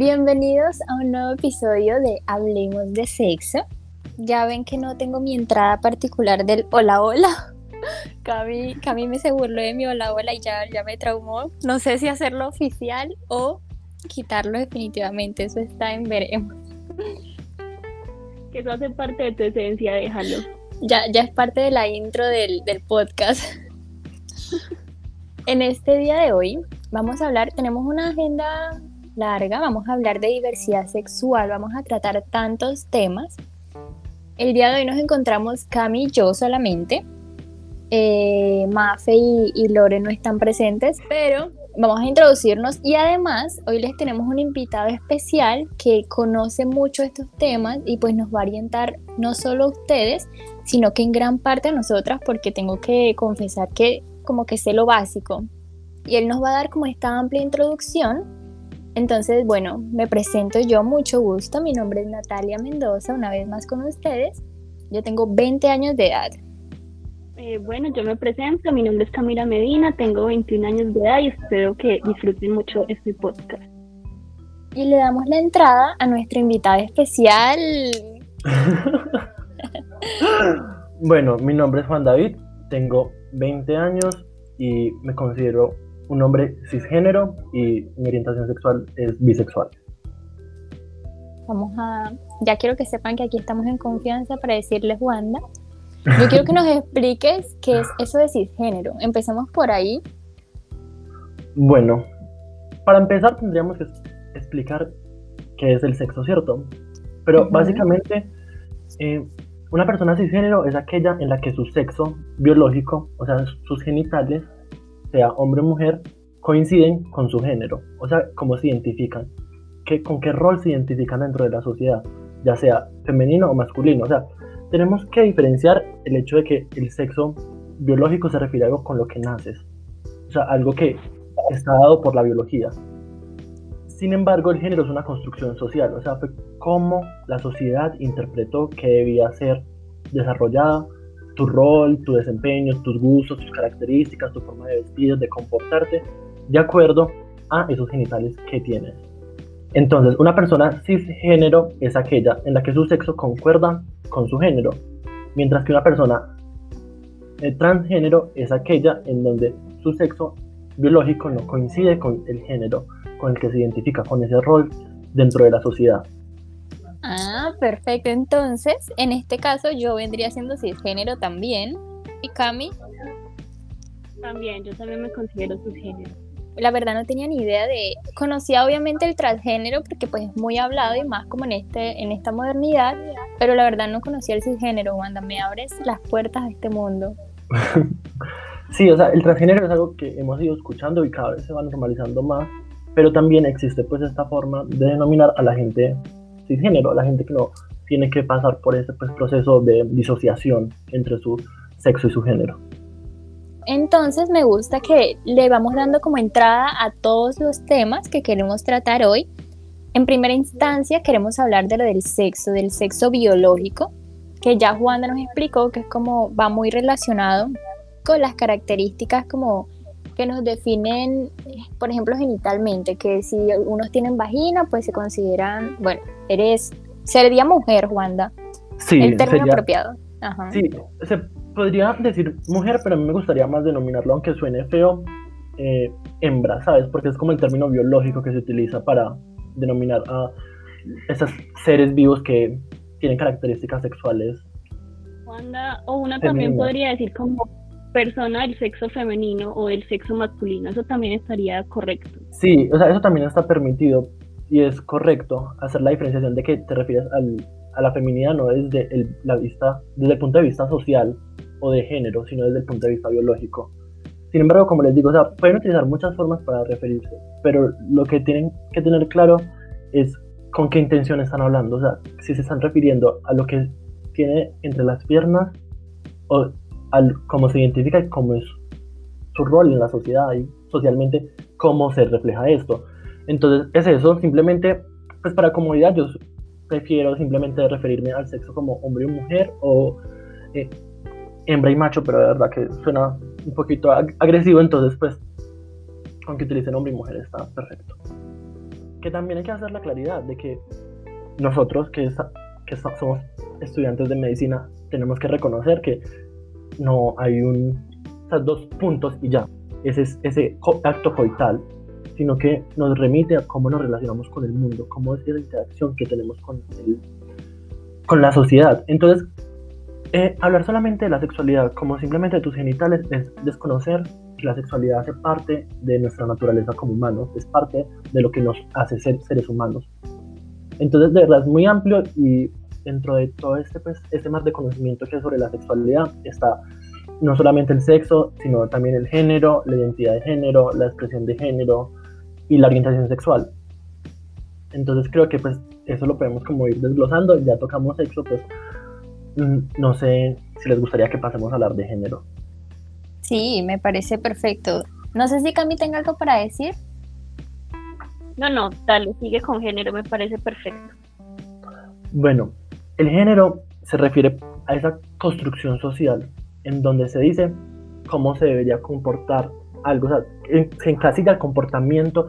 Bienvenidos a un nuevo episodio de Hablemos de Sexo. Ya ven que no tengo mi entrada particular del hola hola. Cami, Cami me se burló de mi hola hola y ya, ya me traumó. No sé si hacerlo oficial o quitarlo definitivamente. Eso está en veremos. Que eso hace parte de tu esencia, déjalo. Ya, ya es parte de la intro del, del podcast. En este día de hoy vamos a hablar, tenemos una agenda larga, vamos a hablar de diversidad sexual, vamos a tratar tantos temas. El día de hoy nos encontramos Cami y yo solamente. Eh, Mafe y, y Lore no están presentes, pero vamos a introducirnos y además hoy les tenemos un invitado especial que conoce mucho estos temas y pues nos va a orientar no solo a ustedes, sino que en gran parte a nosotras porque tengo que confesar que como que sé lo básico. Y él nos va a dar como esta amplia introducción. Entonces, bueno, me presento yo, mucho gusto. Mi nombre es Natalia Mendoza, una vez más con ustedes. Yo tengo 20 años de edad. Eh, bueno, yo me presento, mi nombre es Camila Medina, tengo 21 años de edad y espero que disfruten mucho este podcast. Y le damos la entrada a nuestra invitada especial. bueno, mi nombre es Juan David, tengo 20 años y me considero un hombre cisgénero y mi orientación sexual es bisexual. Vamos a, ya quiero que sepan que aquí estamos en confianza para decirles Wanda. Yo quiero que nos expliques qué es eso de cisgénero. Empecemos por ahí. Bueno, para empezar tendríamos que explicar qué es el sexo, ¿cierto? Pero básicamente eh, una persona cisgénero es aquella en la que su sexo biológico, o sea, sus genitales, sea hombre o mujer, coinciden con su género. O sea, cómo se identifican, ¿Qué, con qué rol se identifican dentro de la sociedad, ya sea femenino o masculino. O sea, tenemos que diferenciar el hecho de que el sexo biológico se refiere a algo con lo que naces. O sea, algo que está dado por la biología. Sin embargo, el género es una construcción social, o sea, fue cómo la sociedad interpretó que debía ser desarrollada tu rol, tu desempeño, tus gustos, tus características, tu forma de vestir, de comportarte, de acuerdo a esos genitales que tienes. Entonces, una persona cisgénero es aquella en la que su sexo concuerda con su género, mientras que una persona eh, transgénero es aquella en donde su sexo biológico no coincide con el género con el que se identifica, con ese rol dentro de la sociedad. Ah, perfecto. Entonces, en este caso yo vendría siendo cisgénero también. ¿Y Cami? También, yo también me considero cisgénero. La verdad no tenía ni idea de... Conocía obviamente el transgénero porque pues es muy hablado y más como en, este, en esta modernidad, pero la verdad no conocía el cisgénero. Wanda, me abres las puertas a este mundo. sí, o sea, el transgénero es algo que hemos ido escuchando y cada vez se va normalizando más pero también existe pues esta forma de denominar a la gente cisgénero, a la gente que no tiene que pasar por ese pues, proceso de disociación entre su sexo y su género. Entonces me gusta que le vamos dando como entrada a todos los temas que queremos tratar hoy. En primera instancia queremos hablar de lo del sexo, del sexo biológico, que ya Juanda nos explicó que es como va muy relacionado con las características como que nos definen, por ejemplo, genitalmente, que si unos tienen vagina, pues se consideran, bueno, eres, sería mujer, Wanda. Sí, el término apropiado. Sí, se podría decir mujer, pero a mí me gustaría más denominarlo, aunque suene feo, eh, hembra, ¿sabes? Porque es como el término biológico que se utiliza para denominar a esos seres vivos que tienen características sexuales. Wanda, o una también podría decir como persona del sexo femenino o del sexo masculino. Eso también estaría correcto. Sí, o sea, eso también está permitido y es correcto hacer la diferenciación de que te refieres a la feminidad no desde el, la vista, desde el punto de vista social o de género, sino desde el punto de vista biológico. Sin embargo, como les digo, o sea, pueden utilizar muchas formas para referirse, pero lo que tienen que tener claro es con qué intención están hablando. O sea, si se están refiriendo a lo que tiene entre las piernas o al cómo se identifica y cómo es su rol en la sociedad y socialmente cómo se refleja esto. Entonces es eso, simplemente, pues para comodidad yo prefiero simplemente referirme al sexo como hombre y mujer o eh, hembra y macho, pero de verdad que suena un poquito agresivo, entonces pues aunque utilicen hombre y mujer está perfecto. que también hay que hacer la claridad de que nosotros que, que somos estudiantes de medicina tenemos que reconocer que no hay un, dos puntos y ya, ese, ese acto coital, sino que nos remite a cómo nos relacionamos con el mundo, cómo es esa interacción que tenemos con, con la sociedad. Entonces, eh, hablar solamente de la sexualidad como simplemente de tus genitales es desconocer que la sexualidad hace parte de nuestra naturaleza como humanos, es parte de lo que nos hace ser seres humanos. Entonces, de verdad, es muy amplio y dentro de todo este, pues, este mar de conocimiento que es sobre la sexualidad está no solamente el sexo, sino también el género, la identidad de género, la expresión de género y la orientación sexual. Entonces creo que pues eso lo podemos como ir desglosando, ya tocamos sexo, pues mm, no sé si les gustaría que pasemos a hablar de género. Sí, me parece perfecto. No sé si Cami tenga algo para decir. No, no, dale, sigue con género, me parece perfecto. Bueno, el género se refiere a esa construcción social en donde se dice cómo se debería comportar algo, o sea, se encasilla el comportamiento,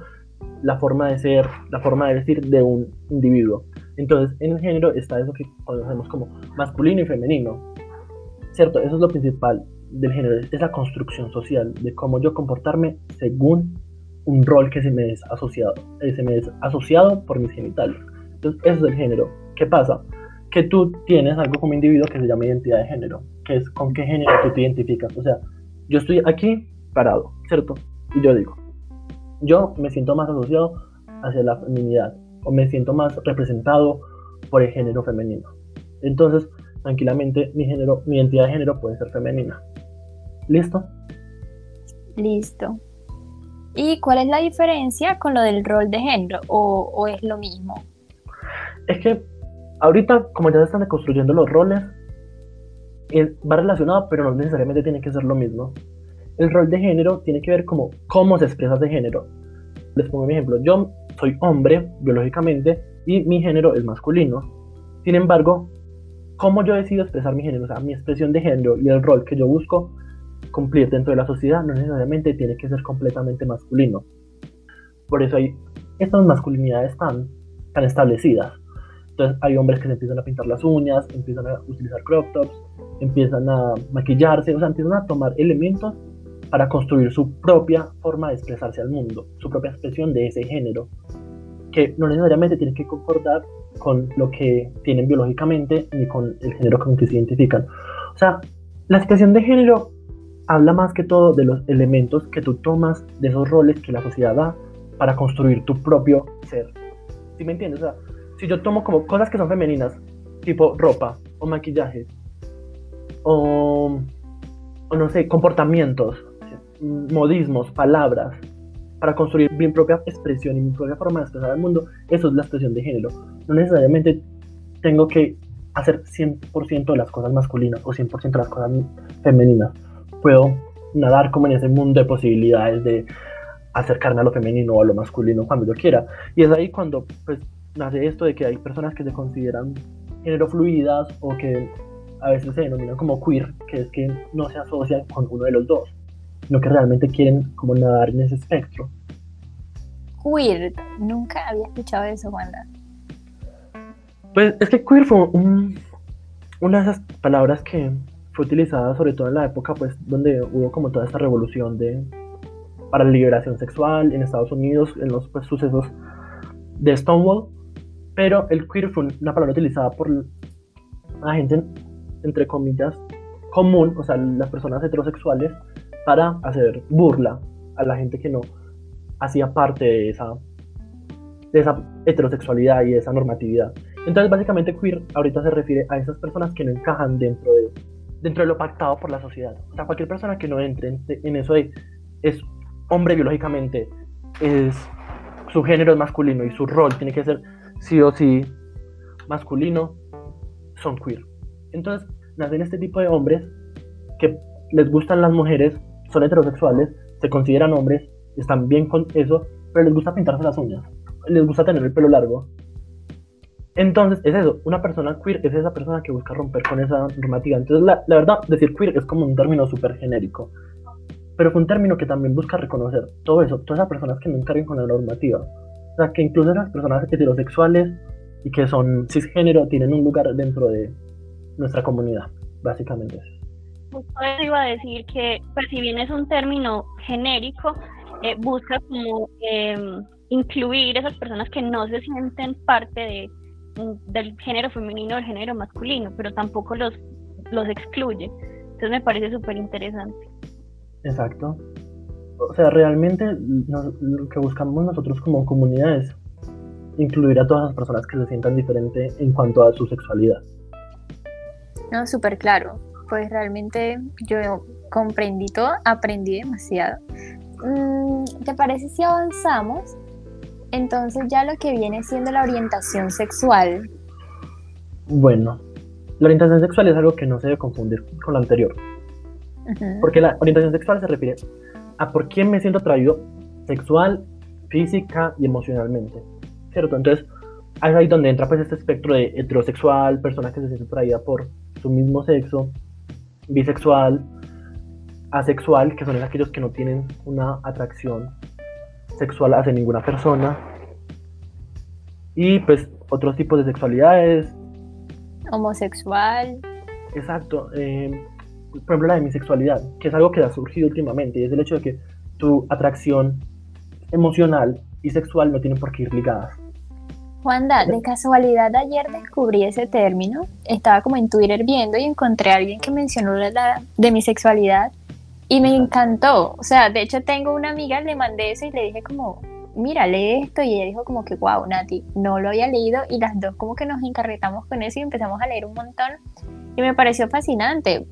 la forma de ser, la forma de decir de un individuo. Entonces, en el género está eso que conocemos como masculino y femenino. ¿Cierto? Eso es lo principal del género, es la construcción social, de cómo yo comportarme según un rol que se me es asociado, eh, se me es asociado por mis genitales. Entonces, eso es el género. ¿Qué pasa? Que tú tienes algo como individuo que se llama identidad de género que es con qué género tú te identificas. O sea, yo estoy aquí parado, ¿cierto? Y yo digo, yo me siento más asociado hacia la feminidad o me siento más representado por el género femenino. Entonces, tranquilamente, mi género, mi identidad de género puede ser femenina. ¿Listo? Listo. ¿Y cuál es la diferencia con lo del rol de género? ¿O, o es lo mismo? Es que ahorita, como ya se están construyendo los roles, va relacionado, pero no necesariamente tiene que ser lo mismo. El rol de género tiene que ver como cómo se expresa ese género. Les pongo un ejemplo. Yo soy hombre biológicamente y mi género es masculino. Sin embargo, cómo yo decido expresar mi género, o sea, mi expresión de género y el rol que yo busco cumplir dentro de la sociedad no necesariamente tiene que ser completamente masculino. Por eso hay estas masculinidades tan, tan establecidas. Entonces hay hombres que se empiezan a pintar las uñas, empiezan a utilizar crop tops, empiezan a maquillarse, o sea, empiezan a tomar elementos para construir su propia forma de expresarse al mundo, su propia expresión de ese género, que no necesariamente tiene que concordar con lo que tienen biológicamente ni con el género con que se identifican. O sea, la expresión de género habla más que todo de los elementos que tú tomas de esos roles que la sociedad da para construir tu propio ser. ¿Sí me entiendes? O sea, si yo tomo como cosas que son femeninas, tipo ropa o maquillaje, o, no sé, comportamientos, modismos, palabras, para construir mi propia expresión y mi propia forma de expresar al mundo, eso es la expresión de género. No necesariamente tengo que hacer 100% de las cosas masculinas o 100% de las cosas femeninas. Puedo nadar como en ese mundo de posibilidades de acercarme a lo femenino o a lo masculino cuando yo quiera. Y es ahí cuando pues, nace esto de que hay personas que se consideran género fluidas o que a veces se denominan como queer, que es que no se asocian con uno de los dos, sino que realmente quieren como nadar en ese espectro. Queer, nunca había escuchado eso, Wanda. Pues es que queer fue una de esas palabras que fue utilizada sobre todo en la época pues donde hubo como toda esta revolución de para la liberación sexual en Estados Unidos, en los pues, sucesos de Stonewall, pero el queer fue una palabra utilizada por la gente entre comillas, común, o sea, las personas heterosexuales, para hacer burla a la gente que no hacía parte de esa, de esa heterosexualidad y de esa normatividad. Entonces, básicamente, queer ahorita se refiere a esas personas que no encajan dentro de, dentro de lo pactado por la sociedad. O sea, cualquier persona que no entre en, eso de es hombre biológicamente, es su género es masculino y su rol tiene que ser sí o sí masculino, son queer. Entonces, nacen este tipo de hombres que les gustan las mujeres, son heterosexuales, se consideran hombres, están bien con eso, pero les gusta pintarse las uñas, les gusta tener el pelo largo. Entonces, es eso, una persona queer es esa persona que busca romper con esa normativa. Entonces, la, la verdad, decir queer es como un término súper genérico, pero un término que también busca reconocer todo eso, todas esas personas que no encarguen con la normativa. Sea, que incluso las personas heterosexuales y que son cisgénero tienen un lugar dentro de nuestra comunidad, básicamente. Justo eso iba a decir que, pues si bien es un término genérico, eh, busca como em, incluir esas personas que no se sienten parte de, mm, del género femenino o del género masculino, pero tampoco los, los excluye. Entonces me parece súper interesante. Exacto. O sea, realmente lo que buscamos nosotros como comunidad es incluir a todas las personas que se sientan diferentes en cuanto a su sexualidad. No, súper claro. Pues realmente yo comprendí todo, aprendí demasiado. Mm, ¿Te parece si avanzamos? Entonces ya lo que viene siendo la orientación sexual. Bueno, la orientación sexual es algo que no se debe confundir con lo anterior. Porque la orientación sexual se refiere a por quién me siento atraído sexual, física y emocionalmente. ¿Cierto? Entonces, es ahí donde entra pues este espectro de heterosexual, personas que se sienten atraídas por su mismo sexo, bisexual, asexual, que son aquellos que no tienen una atracción sexual hacia ninguna persona. Y pues otros tipos de sexualidades. Homosexual. Exacto. Eh, por ejemplo, la demisexualidad, que es algo que ha surgido últimamente, y es el hecho de que tu atracción emocional y sexual no tienen por qué ir ligadas. Juanda, de casualidad ayer descubrí ese término, estaba como en Twitter viendo y encontré a alguien que mencionó la demisexualidad y me encantó, o sea, de hecho tengo una amiga, le mandé eso y le dije como, mira, lee esto. Y ella dijo como que, wow, Nati, no lo había leído. Y las dos como que nos encarretamos con eso y empezamos a leer un montón. Y me pareció fascinante.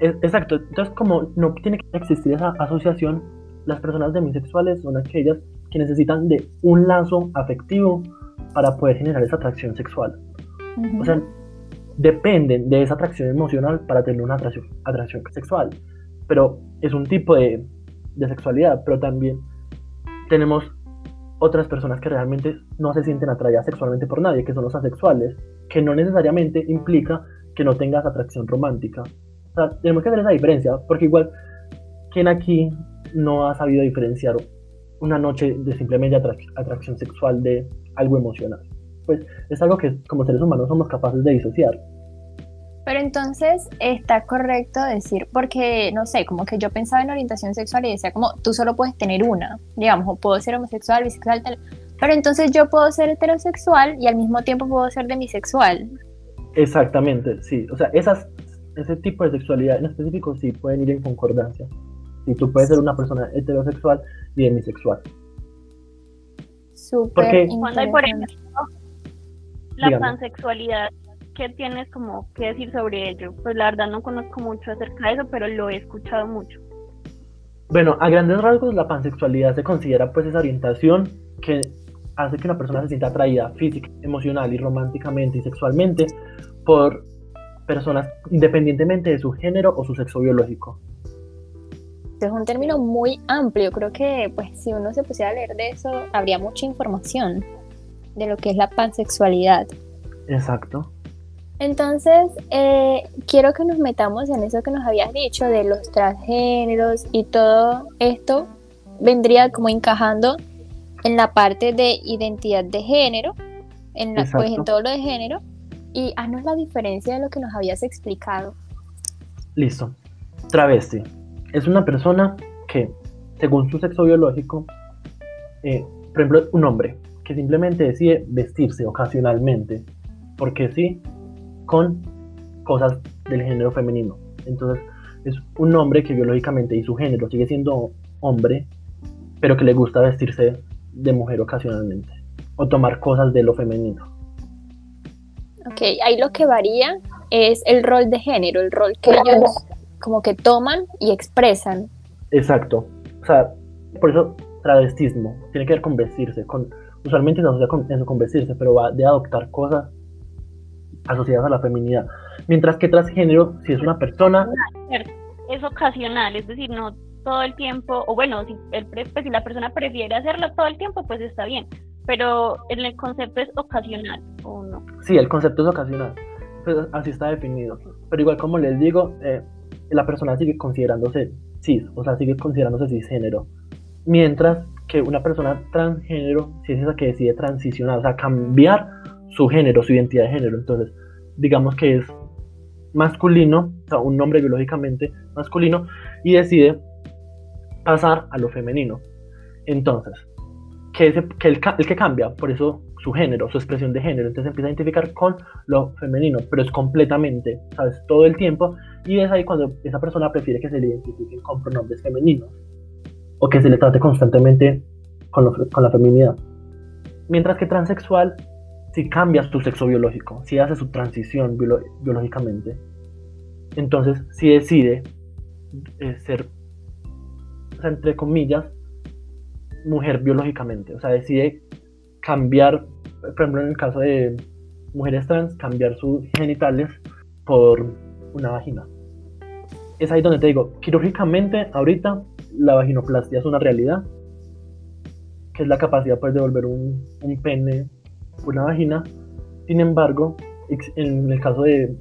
Exacto, entonces como no tiene que existir esa asociación, las personas demisexuales son aquellas que necesitan de un lazo afectivo para poder generar esa atracción sexual. O sea, dependen de esa atracción emocional para tener una atracción, sexual pero es un tipo de, sexualidad, pero también tenemos otras personas que realmente no se sienten atraídas sexualmente por nadie, que son los asexuales, que no necesariamente implica que no tengas atracción romántica. O sea, tenemos que hacer esa diferencia, porque igual, ¿quién aquí no ha sabido diferenciar una noche de simplemente atracción sexual de algo emocional? Pues es algo que como seres humanos somos capaces de disociar. Pero entonces está correcto decir, porque no sé, como que yo pensaba en orientación sexual y decía como tú solo puedes tener una, digamos, o puedo ser homosexual, bisexual, tal. Pero entonces yo puedo ser heterosexual y al mismo tiempo puedo ser demisexual. Exactamente, sí. O sea, esas, ese tipo de sexualidad en específico sí pueden ir en concordancia. Si tú puedes ser una persona heterosexual y demisexual. Súper. Porque cuando hay, por ejemplo, la pansexualidad ¿qué tienes como que decir sobre ello? Pues la verdad no conozco mucho acerca de eso, pero lo he escuchado mucho. Bueno, a grandes rasgos la pansexualidad se considera pues esa orientación que hace que una persona se sienta atraída física, emocional y románticamente y sexualmente por personas independientemente de su género o su sexo biológico. Es un término muy amplio, creo que pues si uno se pusiera a leer de eso habría mucha información de lo que es la pansexualidad. Exacto. Entonces, eh, quiero que nos metamos en eso que nos habías dicho de los transgéneros y todo esto vendría como encajando en la parte de identidad de género, en, la, pues, en todo lo de género, y haznos la diferencia de lo que nos habías explicado. Listo. Travesti es una persona que, según su sexo biológico, eh, por ejemplo, un hombre que simplemente decide vestirse ocasionalmente, porque sí, con cosas del género femenino. Entonces, es un hombre que biológicamente y su género sigue siendo hombre, pero que le gusta vestirse de mujer ocasionalmente o tomar cosas de lo femenino. Ok, ahí lo que varía es el rol de género, el rol que ellos como que toman y expresan. Exacto. O sea, por eso travestismo tiene que ver con vestirse, con usualmente se asocia con eso con vestirse, pero va de adoptar cosas asociadas a la feminidad. Mientras que transgénero, si es una persona... Es ocasional, es decir, no todo el tiempo, o bueno, si, el, pues, si la persona prefiere hacerlo todo el tiempo, pues está bien, pero el concepto es ocasional, ¿o no? Sí, el concepto es ocasional, pues así está definido. Pero igual como les digo, eh, la persona sigue considerándose cis, o sea, sigue considerándose cisgénero. Mientras que una persona transgénero, si es esa que decide transicionar, o sea, cambiar su género, su identidad de género. Entonces, digamos que es masculino, o sea, un hombre biológicamente masculino, y decide pasar a lo femenino. Entonces, que, el, el que cambia, por eso su género, su expresión de género, entonces empieza a identificar con lo femenino, pero es completamente, ¿sabes? Todo el tiempo, y es ahí cuando esa persona prefiere que se le identifiquen con pronombres femeninos, o que se le trate constantemente con, con la feminidad. Mientras que transexual, si cambias tu sexo biológico, si hace su transición biológicamente, entonces si decide eh, ser, o sea, entre comillas, mujer biológicamente, o sea, decide cambiar, por ejemplo, en el caso de mujeres trans, cambiar sus genitales por una vagina. Es ahí donde te digo, quirúrgicamente, ahorita la vaginoplastia es una realidad, que es la capacidad pues, de volver un, pene una vagina. Sin embargo, en el caso de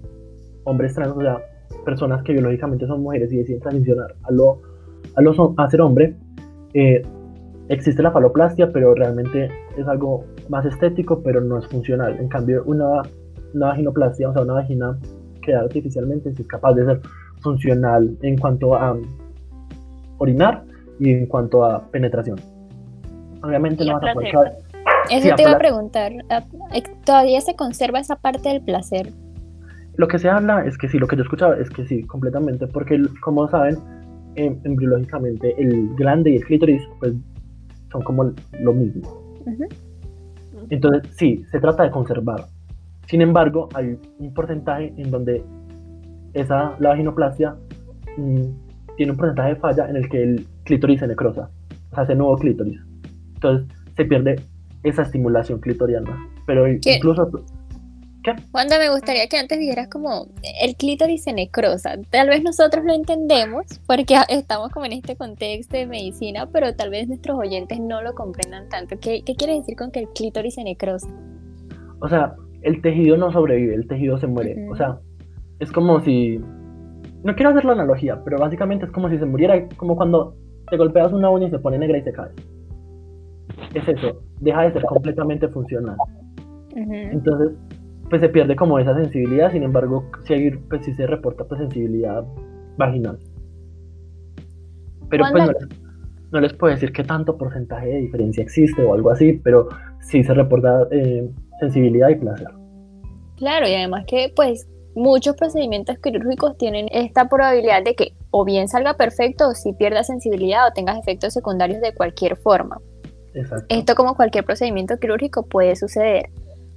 hombres trans, o sea, personas que biológicamente son mujeres y deciden transicionar a, lo, a, a ser hombre, eh, existe la faloplastia, pero realmente es algo más estético, pero no es funcional. En cambio, una, una vaginoplastia, o sea, una vagina creada artificialmente, es capaz de ser funcional en cuanto a orinar y en cuanto a penetración. Obviamente no vas a poder Eso te iba a preguntar, ¿todavía se conserva esa parte del placer? Lo que se habla es que sí, lo que yo escuchaba es que sí, completamente, porque como saben, em, embriológicamente el glande y el clítoris pues son como lo mismo. Entonces, sí, se trata de conservar. Sin embargo, hay un porcentaje en donde esa, la vaginoplastia mm, tiene un porcentaje de falla en el que el clítoris se necrosa, o sea, ese nuevo clítoris. Entonces, se pierde esa estimulación clitoriana. Pero incluso ¿Qué? Wanda, me gustaría que antes dijeras como el clítoris se necrosa. Tal vez nosotros lo entendemos porque estamos como en este contexto de medicina, pero tal vez nuestros oyentes no lo comprendan tanto. ¿Qué, qué quiere decir con que el clítoris se necrosa? O sea, el tejido no sobrevive, el tejido se muere. O sea, es como si... No quiero hacer la analogía, pero básicamente es como si se muriera, como cuando te golpeas una uña y se pone negra y se cae. Es eso, deja de ser completamente funcional. Entonces, pues se pierde como esa sensibilidad, sin embargo, si pues sí se reporta pues sensibilidad vaginal. Pero pues no les, puedo decir qué tanto porcentaje de diferencia existe o algo así, pero sí se reporta eh, sensibilidad y placer. Claro, y además que pues muchos procedimientos quirúrgicos tienen esta probabilidad de que o bien salga perfecto o si pierda sensibilidad o tengas efectos secundarios de cualquier forma. Exacto. Esto como cualquier procedimiento quirúrgico puede suceder.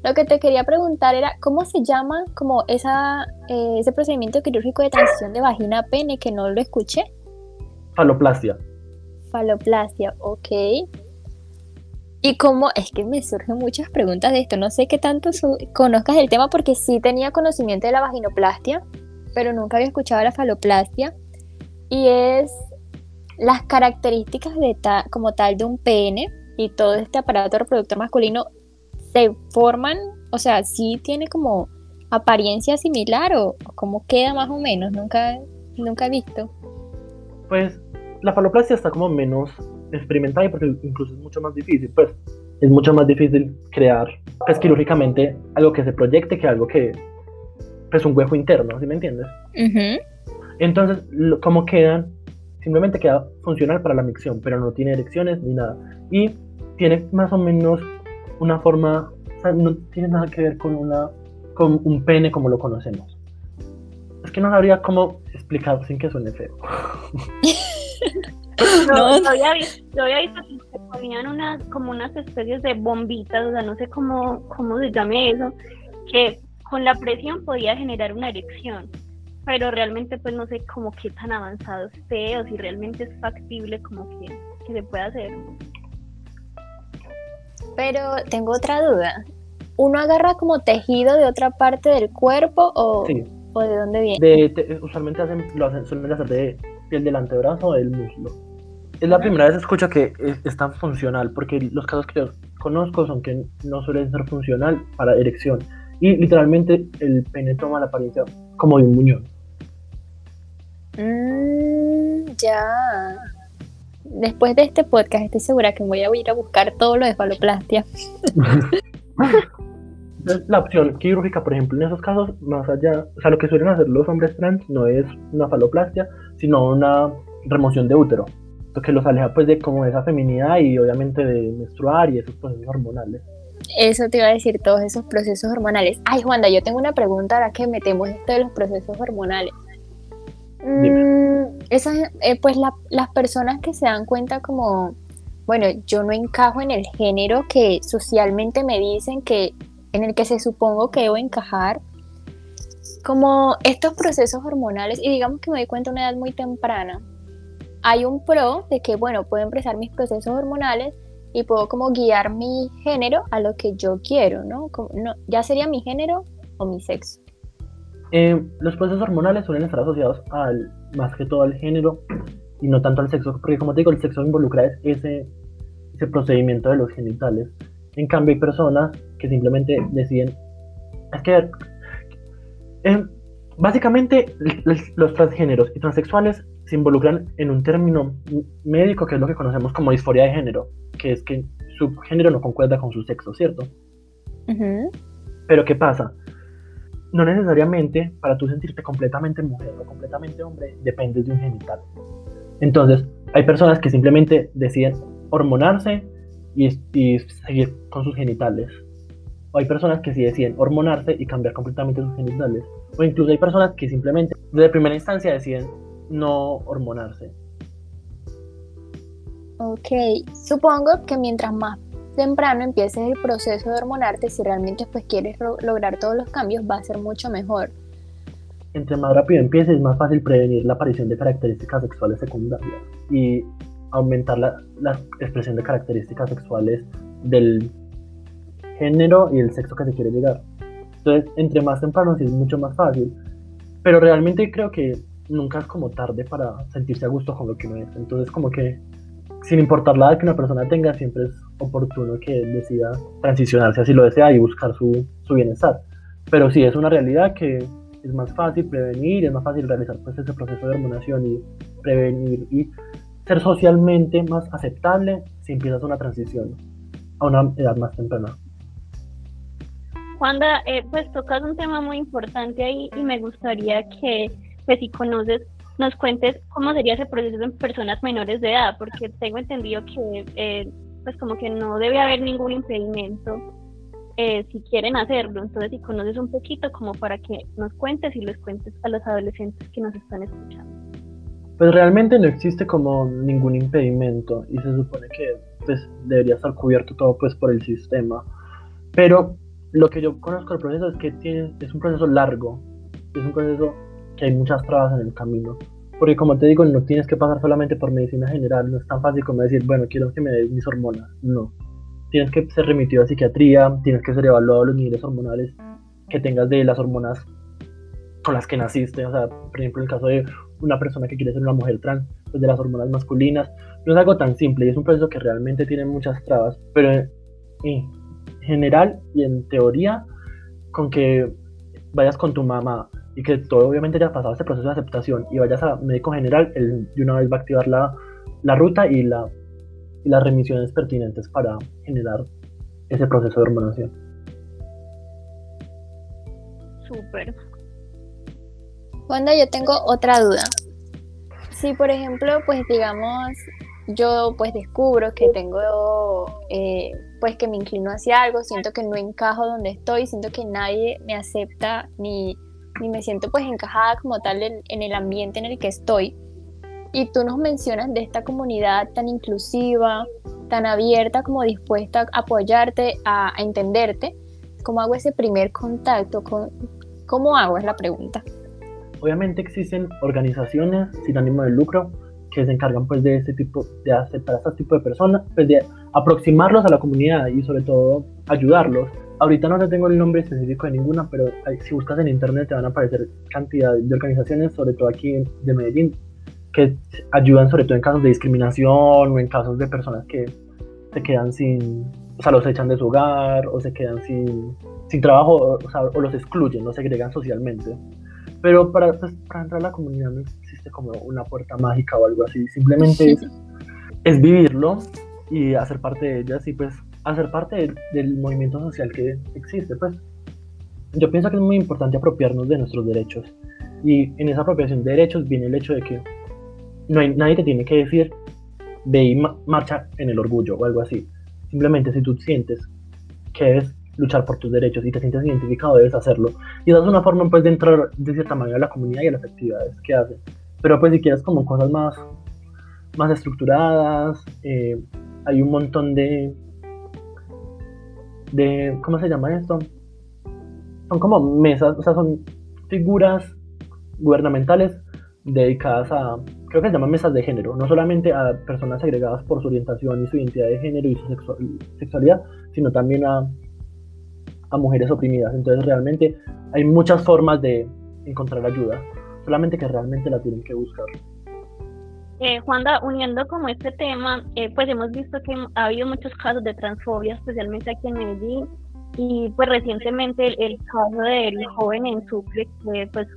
Lo que te quería preguntar era, ¿cómo se llama como esa, eh, ese procedimiento quirúrgico de transición de vagina a pene que no lo escuché? Faloplastia. Faloplastia, ok. Y cómo, es que me surgen muchas preguntas de esto, no sé qué tanto conozcas el tema porque sí tenía conocimiento de la vaginoplastia, pero nunca había escuchado la faloplastia. Y es las características de como tal de un pene y todo este aparato reproductor masculino se forman, o sea, sí tiene como apariencia similar o, cómo queda más o menos, nunca, nunca he visto. Pues la faloplastia está como menos experimentada porque incluso es mucho más difícil, pues es mucho más difícil crear pues, quirúrgicamente algo que se proyecte que algo que pues un hueco interno, ¿sí me entiendes? Entonces, ¿cómo quedan? Simplemente queda funcional para la micción, pero no tiene erecciones ni nada. Y tiene más o menos una forma, o sea, no tiene nada que ver con, una, con un pene como lo conocemos. Es que no sabría cómo explicar sin que suene feo. no, Yo, había visto, yo había visto que se ponían unas, como unas especies de bombitas, o sea, no sé cómo, cómo se llame eso, que con la presión podía generar una erección. Pero realmente pues no sé cómo qué tan avanzado esté o si realmente es factible como que, que se pueda hacer. Pero tengo otra duda. ¿Uno agarra como tejido de otra parte del cuerpo o, ¿o de dónde viene? usualmente hacen, lo hacen, suelen hacer de piel del antebrazo o del muslo. Es la primera vez que escucho que es, tan funcional, porque los casos que yo conozco son que no suelen ser funcional para erección. Y literalmente el pene toma la apariencia como de un muñón. Mm, ya. Después de este podcast estoy segura que voy a ir a buscar todo lo de faloplastia. la opción quirúrgica, por ejemplo, en esos casos, más allá, o sea, lo que suelen hacer los hombres trans no es una faloplastia, sino una remoción de útero, lo que los aleja pues de como esa feminidad y obviamente de menstruar y esos procesos hormonales. Eso te iba a decir, todos esos procesos hormonales. Ay, Juanda, yo tengo una pregunta ahora que metemos esto de los procesos hormonales. Mm, esas, eh, pues las personas que se dan cuenta como, bueno, yo no encajo en el género que socialmente me dicen que en el que se supongo que debo encajar, como estos procesos hormonales, y digamos que me doy cuenta a una edad muy temprana, hay un pro de que, bueno, puedo empezar mis procesos hormonales y puedo como guiar mi género a lo que yo quiero, ¿no? no ya sería mi género o mi sexo. Eh, los procesos hormonales suelen estar asociados al, más que todo al género y no tanto al sexo, porque como te digo, el sexo involucra ese, ese procedimiento de los genitales. En cambio, hay personas que simplemente deciden. Es que. Eh, básicamente, los transgéneros y transexuales se involucran en un término médico que es lo que conocemos como disforia de género, que es que su género no concuerda con su sexo, ¿cierto? Pero ¿qué pasa? No necesariamente para tú sentirte completamente mujer o completamente hombre dependes de un genital. Entonces, hay personas que simplemente deciden hormonarse y, seguir con sus genitales. O hay personas que sí deciden hormonarse y cambiar completamente sus genitales. O incluso hay personas que simplemente desde primera instancia deciden no hormonarse. Ok, supongo que mientras más temprano empieces el proceso de hormonarte, si realmente pues quieres lograr todos los cambios, va a ser mucho mejor. Entre más rápido empieces, es más fácil prevenir la aparición de características sexuales secundarias. Y aumentar la, expresión de características sexuales del género y el sexo que se quiere llegar. Entonces, entre más temprano sí es mucho más fácil. Pero realmente creo que nunca es como tarde para sentirse a gusto con lo que uno es. Entonces, como que sin importar la edad que una persona tenga, siempre es oportuno que decida transicionarse así lo desea y buscar su, su bienestar. Pero sí, es una realidad que es más fácil prevenir, es más fácil realizar pues, ese proceso de hormonación y prevenir y ser socialmente más aceptable si empiezas una transición a una edad más temprana. Juanda, eh, pues tocas un tema muy importante ahí y me gustaría que, pues si conoces, nos cuentes cómo sería ese proceso en personas menores de edad, porque tengo entendido que, eh, pues como que no debe haber ningún impedimento eh, si quieren hacerlo. Entonces, si conoces un poquito, como para que nos cuentes y les cuentes a los adolescentes que nos están escuchando pues realmente no existe como ningún impedimento y se supone que pues debería estar cubierto todo pues por el sistema. Pero lo que yo conozco del proceso es que tiene, es un proceso largo, es un proceso que hay muchas trabas en el camino. Porque como te digo, no tienes que pasar solamente por medicina general, no es tan fácil como decir, bueno, quiero que me des mis hormonas, no. Tienes que ser remitido a psiquiatría, tienes que ser evaluado los niveles hormonales que tengas de las hormonas con las que naciste, o sea, por ejemplo, en el caso de una persona que quiere ser una mujer trans, pues de las hormonas masculinas, no es algo tan simple y es un proceso que realmente tiene muchas trabas, pero en general y en teoría, con que vayas con tu mamá y que todo obviamente haya pasado este proceso de aceptación y vayas a médico general, él de una vez va a activar la, la ruta y, la, y las remisiones pertinentes para generar ese proceso de hormonación. Súper. Wanda, yo tengo otra duda. Si, por ejemplo, pues digamos, yo pues descubro que tengo, eh, pues que me inclino hacia algo, siento que no encajo donde estoy, siento que nadie me acepta ni, ni me siento pues encajada como tal en, el ambiente en el que estoy. Y tú nos mencionas de esta comunidad tan inclusiva, tan abierta, como dispuesta a apoyarte, a, a entenderte. ¿Cómo hago ese primer contacto? Con, ¿Cómo hago? Es la pregunta. Obviamente existen organizaciones sin ánimo de lucro que se encargan pues de este tipo, de aceptar a este tipo de personas, pues de aproximarlos a la comunidad y sobre todo ayudarlos. Ahorita no te tengo el nombre específico de ninguna, pero si buscas en internet te van a aparecer cantidad de organizaciones, sobre todo aquí de Medellín, que ayudan sobre todo en casos de discriminación o en casos de personas que se quedan sin, o sea, los echan de su hogar o se quedan sin, sin trabajo o, o los excluyen, no segregan socialmente. Pero para, pues, para entrar a la comunidad no existe como una puerta mágica o algo así. Simplemente es vivirlo y hacer parte de ellas y pues hacer parte del, movimiento social que existe. Pues yo pienso que es muy importante apropiarnos de nuestros derechos y en esa apropiación de derechos viene el hecho de que no hay, nadie te tiene que decir ve y marcha en el orgullo o algo así. Simplemente si tú sientes que debes luchar por tus derechos y te sientes identificado, debes hacerlo. Y esa es una forma pues de entrar de cierta manera a la comunidad y a las actividades que haces. Pero pues si quieres como cosas más, más estructuradas, eh, hay un montón de, de, ¿cómo se llama esto? Son como mesas, o sea, son figuras gubernamentales dedicadas a, creo que se llaman mesas de género, no solamente a personas segregadas por su orientación y su identidad de género y su sexualidad, sino también a, a mujeres oprimidas. Entonces realmente hay muchas formas de encontrar ayuda solamente que realmente la tienen que buscar. Eh, Juanda, uniendo como este tema, eh, pues hemos visto que ha habido muchos casos de transfobia, especialmente aquí en Medellín, y pues recientemente el, caso del joven en Sucre, que pues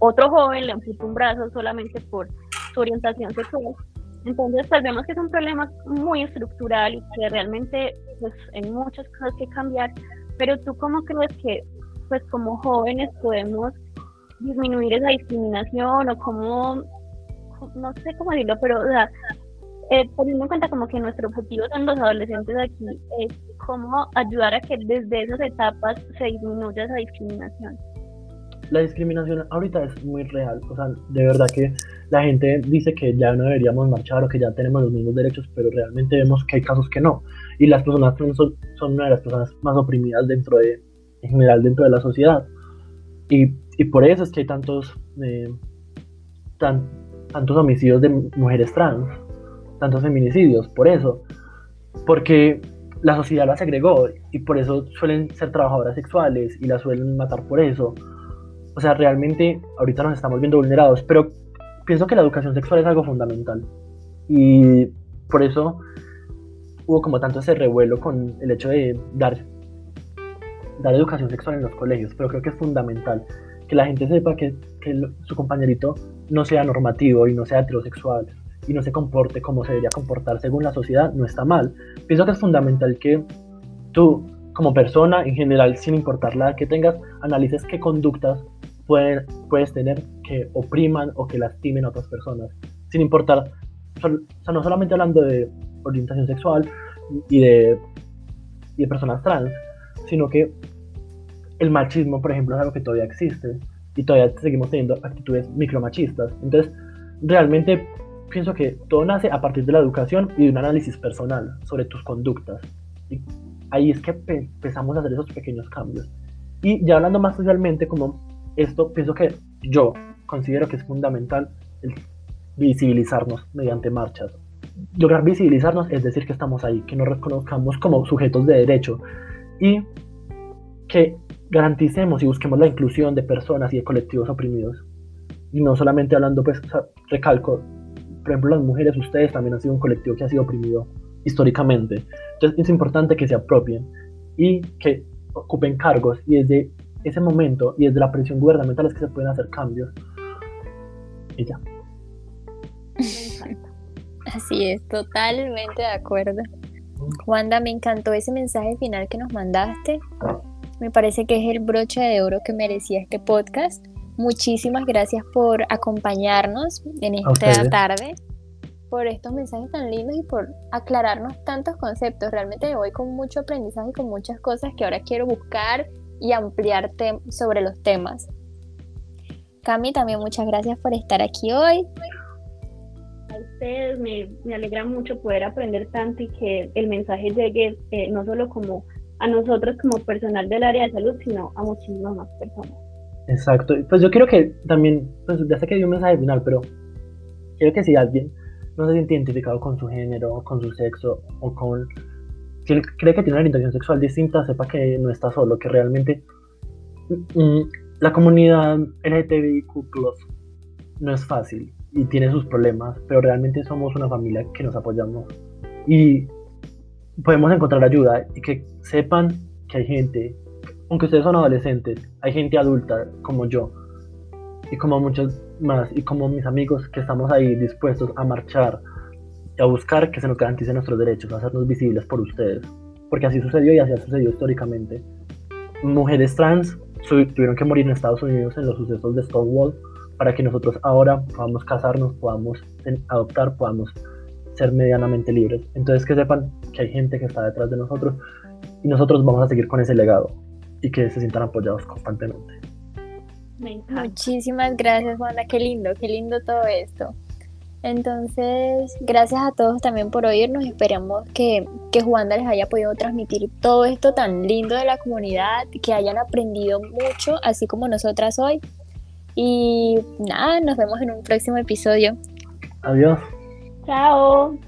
otro joven le amputó un brazo solamente por su orientación sexual. Entonces, pues vemos que es un problema muy estructural y que realmente pues hay muchas cosas que cambiar, pero tú cómo crees que pues como jóvenes podemos disminuir esa discriminación o cómo, no sé cómo decirlo, pero o sea, eh, teniendo en cuenta como que nuestro objetivo son los adolescentes aquí, es cómo ayudar a que desde esas etapas se disminuya esa discriminación. La discriminación ahorita es muy real, o sea, de verdad que la gente dice que ya no deberíamos marchar o que ya tenemos los mismos derechos, pero realmente vemos que hay casos que no. Y las personas son, son una de las personas más oprimidas dentro de, en general, dentro de la sociedad. Y y por eso es que hay tantos, eh, tantos homicidios de mujeres trans, tantos feminicidios, por eso. Porque la sociedad las agregó y por eso suelen ser trabajadoras sexuales y las suelen matar por eso. O sea, realmente ahorita nos estamos viendo vulnerados, pero pienso que la educación sexual es algo fundamental. Y por eso hubo como tanto ese revuelo con el hecho de dar, dar educación sexual en los colegios, pero creo que es fundamental que la gente sepa que, su compañerito no sea normativo y no sea heterosexual y no se comporte como se debería comportar según la sociedad, no está mal. Pienso que es fundamental que tú, como persona en general, sin importar la edad que tengas, analices qué conductas puedes tener que opriman o que lastimen a otras personas, sin importar, o sea, no solamente hablando de orientación sexual y de, y de personas trans, sino que el machismo, por ejemplo, es algo que todavía existe y todavía seguimos teniendo actitudes micromachistas. Entonces, realmente pienso que todo nace a partir de la educación y de un análisis personal sobre tus conductas. Y ahí es que empezamos a hacer esos pequeños cambios. Y ya hablando más socialmente, como esto, pienso que yo considero que es fundamental el visibilizarnos mediante marchas. Lograr visibilizarnos es decir que estamos ahí, que nos reconozcamos como sujetos de derecho y que garanticemos y busquemos la inclusión de personas y de colectivos oprimidos. Y no solamente hablando, pues, recalco, por ejemplo, las mujeres, ustedes también han sido un colectivo que ha sido oprimido históricamente. Entonces es importante que se apropien y que ocupen cargos y desde ese momento y desde la presión gubernamental es que se pueden hacer cambios. Y ya. Así es, totalmente de acuerdo. Wanda, me encantó ese mensaje final que nos mandaste. Me parece que es el broche de oro que merecía este podcast. Muchísimas gracias por acompañarnos en esta tarde, por estos mensajes tan lindos y por aclararnos tantos conceptos. Realmente me voy con mucho aprendizaje y con muchas cosas que ahora quiero buscar y ampliar sobre los temas. Cami, también muchas gracias por estar aquí hoy. A ustedes me, alegra mucho poder aprender tanto y que el mensaje llegue eh, no solo como a nosotros como personal del área de salud, sino a muchísimas más personas. Exacto. Pues yo quiero que también, pues ya sé que dio un mensaje final, pero quiero que si alguien no se siente identificado con su género, con su sexo o con... Cree que tiene una orientación sexual distinta, sepa que no está solo, que realmente mm, la comunidad LGTBIQ no es fácil y tiene sus problemas, pero realmente somos una familia que nos apoyamos. Y podemos encontrar ayuda y que sepan que hay gente, aunque ustedes son adolescentes, hay gente adulta como yo y como muchos más y como mis amigos que estamos ahí dispuestos a marchar y a buscar que se nos garanticen nuestros derechos, a hacernos visibles por ustedes. Porque así sucedió y así ha sucedido históricamente. Mujeres trans tuvieron que morir en Estados Unidos en los sucesos de Stonewall para que nosotros ahora podamos casarnos, podamos adoptar, podamos ser medianamente libres. Entonces que sepan que hay gente que está detrás de nosotros y nosotros vamos a seguir con ese legado y que se sientan apoyados constantemente. Muchísimas gracias Juana, qué lindo, qué lindo todo esto. Entonces, gracias a todos también por oírnos. Esperamos que, que Juanda les haya podido transmitir todo esto tan lindo de la comunidad, que hayan aprendido mucho, así como nosotras hoy. Y nada, nos vemos en un próximo episodio. Adiós. Chao.